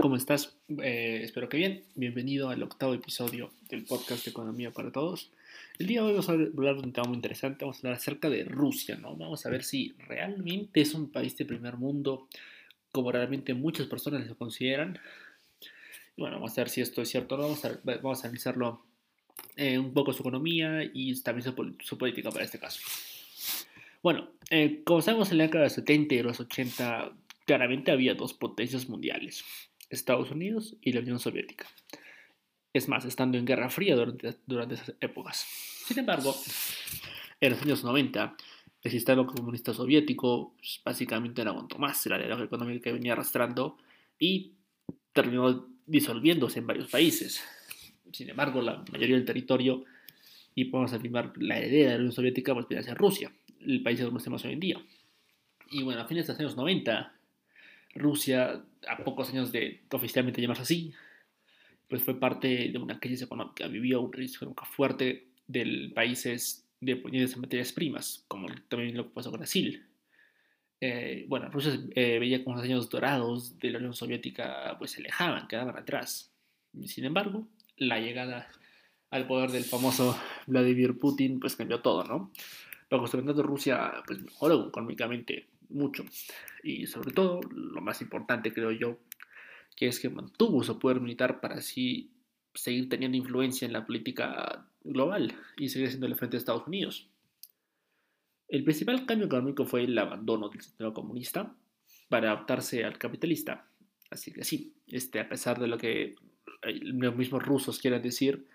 ¿cómo estás? Eh, espero que bien. Bienvenido al octavo episodio del podcast de Economía para Todos. El día de hoy vamos a hablar de un tema muy interesante. Vamos a hablar acerca de Rusia, ¿no? Vamos a ver si realmente es un país de primer mundo, como realmente muchas personas lo consideran. Bueno, vamos a ver si esto es cierto o no. Vamos a, vamos a analizarlo eh, un poco su economía y también su, su política para este caso. Bueno, eh, como sabemos en la década de los 70 y los 80 claramente había dos potencias mundiales, Estados Unidos y la Unión Soviética. Es más, estando en Guerra Fría durante, durante esas épocas. Sin embargo, en los años 90, el sistema comunista soviético pues, básicamente no aguantó más la realidad económica que venía arrastrando y terminó disolviéndose en varios países. Sin embargo, la mayoría del territorio, y podemos afirmar la heredera de la Unión Soviética, pues viene hacia Rusia, el país que conocemos hoy en día. Y bueno, a fines de los años 90, Rusia, a pocos años de oficialmente llamarse así, pues fue parte de una crisis económica, vivió un riesgo fuerte de países dependientes de materias primas, como también lo que pasó con Brasil. Eh, bueno, Rusia eh, veía como los años dorados de la Unión Soviética pues se alejaban, quedaban atrás. Sin embargo, la llegada al poder del famoso Vladimir Putin pues cambió todo, ¿no? Lo de Rusia pues mejoró económicamente mucho. Y sobre todo, lo más importante creo yo, que es que mantuvo su poder militar para así seguir teniendo influencia en la política global y seguir siendo el frente de Estados Unidos. El principal cambio económico fue el abandono del sistema comunista para adaptarse al capitalista. Así que sí, este, a pesar de lo que los mismos rusos quieran decir,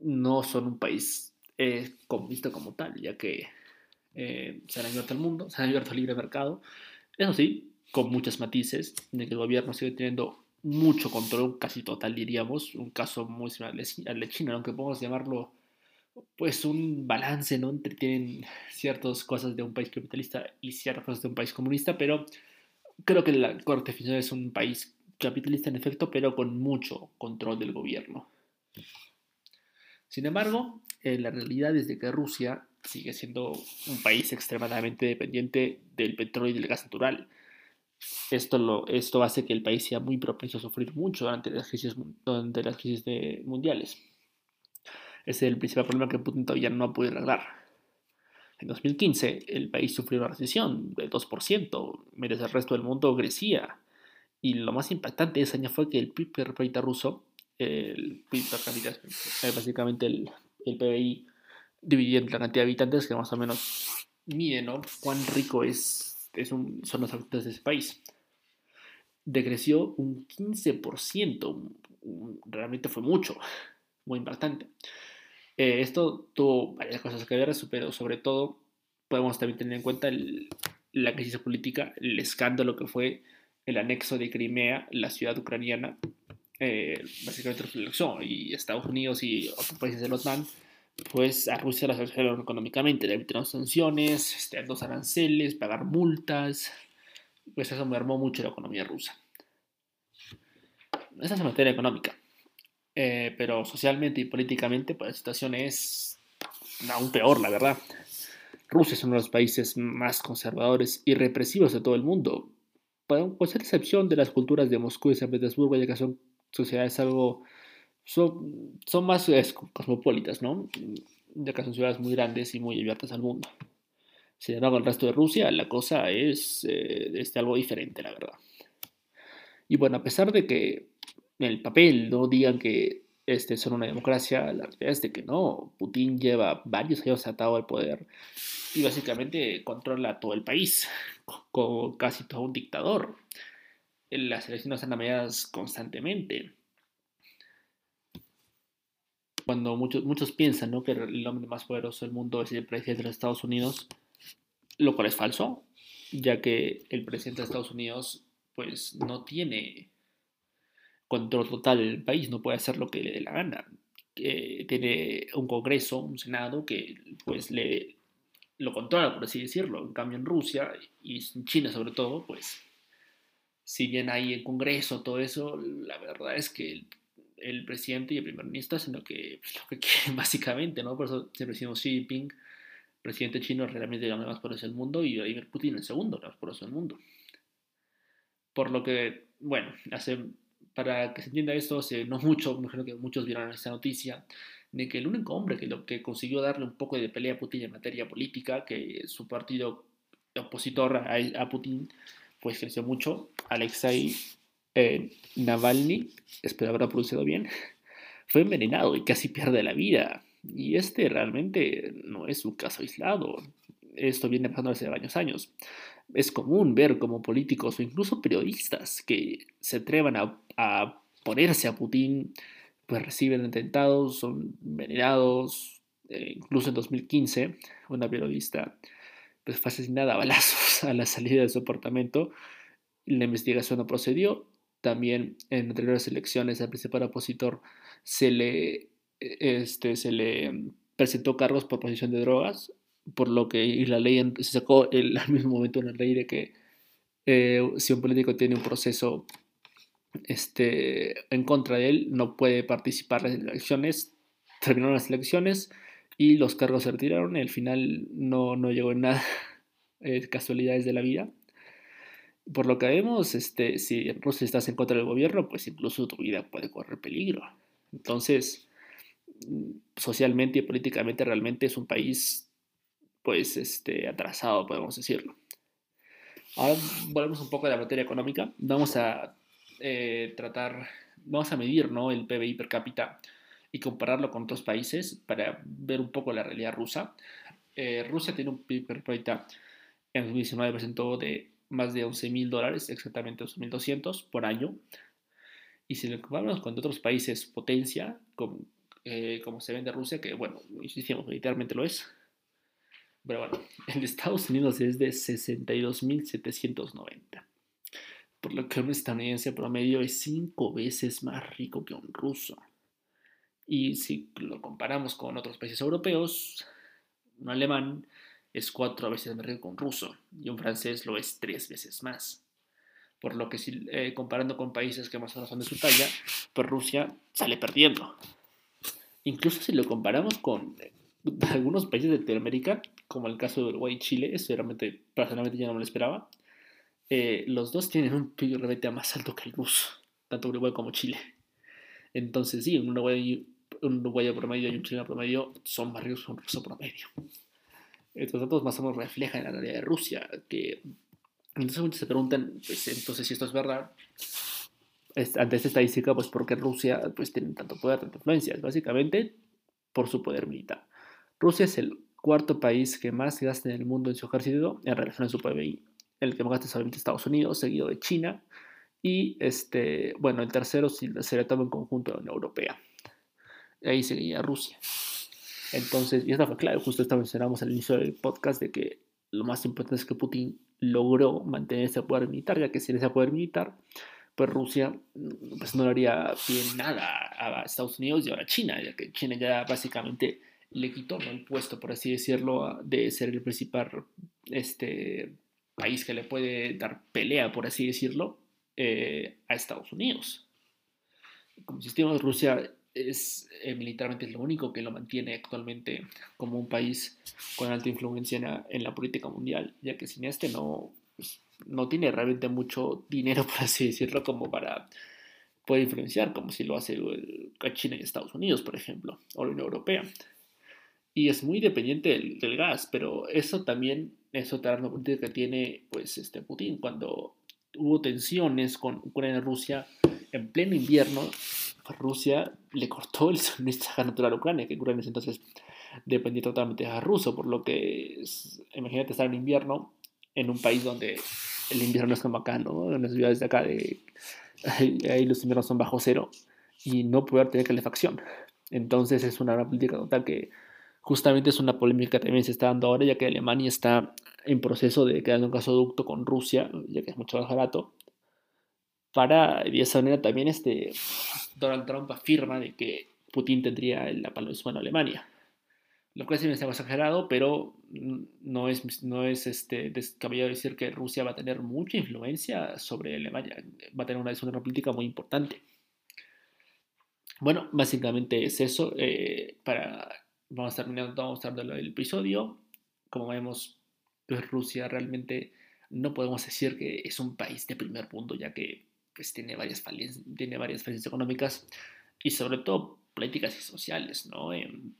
no son un país eh, comunista como tal, ya que eh, se han abierto al mundo, se han abierto al libre mercado. Eso sí, con muchos matices, de que el gobierno sigue teniendo mucho control, casi total diríamos, un caso muy similar al de China, aunque podemos llamarlo pues un balance, ¿no? Entre tienen ciertas cosas de un país capitalista y ciertas cosas de un país comunista, pero creo que la corte definición es un país capitalista en efecto, pero con mucho control del gobierno. Sin embargo, en la realidad es de que Rusia sigue siendo un país extremadamente dependiente del petróleo y del gas natural. Esto, lo, esto hace que el país sea muy propenso a sufrir mucho durante las crisis, durante las crisis mundiales. Ese es el principal problema que Putin todavía no ha podido arreglar. En 2015, el país sufrió una recesión del 2%, mientras el resto del mundo crecía. Y lo más impactante de ese año fue que el PIB per cápita ruso, el PIB per cápita, básicamente el, el PBI dividiendo la cantidad de habitantes que más o menos mide, ¿no? Cuán rico es, es un, son los habitantes de ese país. Decreció un 15%, realmente fue mucho, muy importante. Eh, esto tuvo varias cosas que ver, pero sobre todo podemos también tener en cuenta la crisis política, el escándalo que fue el anexo de Crimea, la ciudad ucraniana, eh, básicamente reflexionó, y Estados Unidos y otros países de la OTAN pues a Rusia la sancionaron económicamente, le evitaron sanciones, este, dos aranceles, pagar multas, pues eso mermó mucho la economía rusa. Esa es la materia económica, eh, pero socialmente y políticamente pues la situación es aún peor, la verdad. Rusia es uno de los países más conservadores y represivos de todo el mundo, pues a excepción de las culturas de Moscú y San Petersburgo, ya que son sociedades algo son, más cosmopolitas, ¿no? Ya que son ciudades muy grandes y muy abiertas al mundo. Sin embargo, el resto de Rusia la cosa es eh, este, algo diferente, la verdad. Y bueno, a pesar de que en el papel no digan que este, son una democracia, la realidad es de que no. Putin lleva varios años atado al poder y básicamente controla todo el país, como casi todo un dictador. Las elecciones están medidas constantemente cuando muchos, muchos piensan ¿no? que el hombre más poderoso del mundo es el presidente de los Estados Unidos, lo cual es falso, ya que el presidente de Estados Unidos pues no tiene control total del país, no puede hacer lo que le dé la gana. tiene un Congreso, un Senado que pues le lo controla, por así decirlo. En cambio en Rusia y en China sobre todo, pues si bien hay el Congreso, todo eso, la verdad es que presidente y el primer ministro hacen lo que, pues, lo que quieren básicamente, ¿no? Por eso siempre decimos Xi Jinping, presidente chino, realmente el más poderoso del mundo, y Vladimir Putin el segundo más poderoso del mundo. Por lo que, bueno, hace, para que se entienda esto, hace no mucho, me que muchos vieron esta noticia, de que el único hombre que, lo, que consiguió darle un poco de pelea a Putin en materia política, que su partido opositor a, a Putin, pues creció mucho, Alexei eh, Navalny, espero haberlo pronunciado bien, fue envenenado y casi pierde la vida. Y este realmente no es un caso aislado. Esto viene pasando hace varios años. Es común ver como políticos o incluso periodistas que se atrevan a, ponerse a Putin, pues reciben atentados, son envenenados. Eh, incluso en 2015, una periodista pues, fue asesinada a balazos a la salida de su apartamento. La investigación no procedió. También en anteriores elecciones al principal opositor se le, e, este, se le presentó cargos por posesión de drogas, por lo que la ley se sacó el, al mismo momento una ley de que eh, si un político tiene un proceso este, en contra de él, no puede participar en las elecciones. Terminaron las elecciones y los cargos se retiraron y al final no, no llegó en nada. casualidades de la vida. Por lo que vemos, este, si estás en contra del gobierno, pues incluso tu vida puede correr peligro. Entonces, mm, socialmente y políticamente realmente es un país, pues, este, atrasado, podemos decirlo. Ahora volvemos un poco a la materia económica. Vamos a eh, tratar, vamos a medir ¿no? el PBI per cápita y compararlo con otros países para ver un poco la realidad rusa. Eh, Rusia tiene un PIB per cápita en 2019 presentó de más de 11 mil dólares, exactamente 11.200 por año. Y si lo comparamos con otros países potencia, como, eh, como se vende Rusia, que bueno, insistimos, militarmente lo es. Pero bueno, el de Estados Unidos es de 62.790. Por lo que un estadounidense promedio es 5 veces más rico que un ruso. Y si lo comparamos con otros países europeos, un alemán es cuatro veces más rico que un ruso y un francés lo es tres veces más. Por lo que si eh, comparando con países que más o menos son de su talla, pues Rusia sale perdiendo. Incluso si lo comparamos con eh, algunos países de Latinoamérica, como el caso de Uruguay y Chile, eso realmente personalmente ya no me lo esperaba, eh, los dos tienen un PIB realmente más alto que el ruso, tanto Uruguay como Chile. Entonces sí, un uruguayo, un uruguayo promedio y un chileno promedio son más ricos que un ruso promedio. Estos datos más o menos reflejan la realidad de Rusia, que entonces muchos se preguntan, pues entonces si esto es verdad, ante esta estadística, pues por qué Rusia pues tiene tanto poder, tanta influencia, básicamente por su poder militar. Rusia es el cuarto país que más gasta en el mundo en su ejército en relación a su PBI. El que más gasta es obviamente Estados Unidos, seguido de China, y este, bueno, el tercero si se le toma en conjunto a la Unión Europea. Ahí seguía Rusia. Entonces, y esta fue clave, justo esta mencionamos al inicio del podcast de que lo más importante es que Putin logró mantener ese poder militar, ya que sin ese poder militar, pues Rusia pues no le haría bien nada a Estados Unidos y ahora a China, ya que China ya básicamente le quitó el puesto, por así decirlo, de ser el principal este, país que le puede dar pelea, por así decirlo, eh, a Estados Unidos. Como insistimos, Rusia es eh, militarmente lo único que lo mantiene actualmente como un país con alta influencia en la, política mundial, ya que sin este no, pues, no tiene realmente mucho dinero, por así decirlo, como para poder influenciar, como si lo hace China y Estados Unidos, por ejemplo, o la Unión Europea. Y es muy dependiente del, gas, pero eso también es otra política que tiene pues, este Putin. Cuando hubo tensiones con Ucrania y Rusia en pleno invierno, Rusia le cortó el suministro natural a Ucrania, que Ucrania entonces dependía totalmente de ruso, por lo que imagínate estar en invierno en un país donde el invierno es como acá, ¿no? En las ciudades de acá, de, ahí, los inviernos son bajo cero y no poder tener calefacción. Entonces es una política total que justamente es una polémica que también se está dando ahora, ya que Alemania está en proceso de crear un gasoducto con Rusia, ya que es mucho más barato, para, de esa manera también este, Donald Trump afirma de que Putin tendría la palma de su mano a Alemania. Lo cual sí me está exagerado, pero no es, no es este, descabellado decir que Rusia va a tener mucha influencia sobre Alemania. Va a tener una decisión política muy importante. Bueno, básicamente es eso. Eh, para, vamos terminando, vamos el episodio. Como vemos, pues Rusia realmente no podemos decir que es un país de primer mundo, ya que pues, tiene, varias falencias, tiene varias falencias económicas y sobre todo políticas y sociales, ¿no? Em,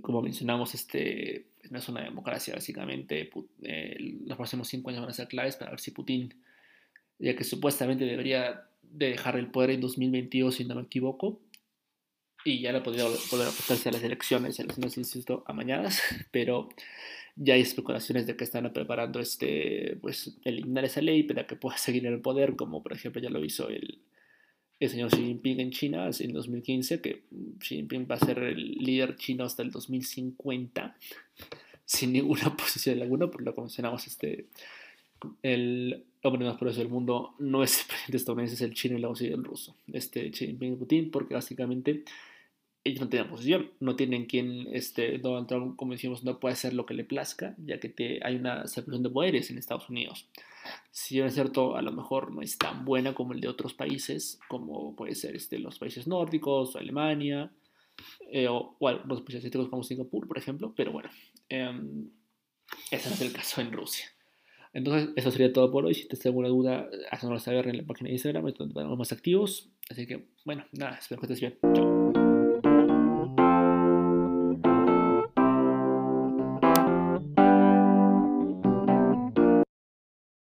como mencionamos, este, no es una democracia, básicamente. Eh, los próximos cinco años van a ser claves para ver si Putin, ya que supuestamente debería dejar el poder en 2022, si no me equivoco, y ya no podría poder apostarse a las elecciones, elecciones, insisto, amañadas, pero ya hay especulaciones de que están preparando este, pues, eliminar esa ley para que pueda seguir en el poder, como por ejemplo ya lo hizo el, el señor Xi Jinping en China en 2015, que Xi Jinping va a ser el líder chino hasta el 2050, sin ninguna posición alguna, por lo que mencionamos, este, el hombre más poderoso del mundo no es el presidente estadounidense, es el chino y luego sigue el ruso, este Xi Jinping y Putin, porque básicamente ellos no tienen posición, no tienen quien, este, Donald Trump, como decimos, no puede hacer lo que le plazca, ya que te, hay una separación de poderes en Estados Unidos. Si bien es cierto, a lo mejor no es tan buena como el de otros países, como puede ser este, los países nórdicos o Alemania, eh, o, o, los países asiáticos como Singapur, por ejemplo, pero bueno, eh, ese no es el caso en Rusia. Entonces, eso sería todo por hoy. Si te alguna duda, haznoslo saber en la página de Instagram, donde estamos más activos. Así que, bueno, nada, espero que estés bien. Chao.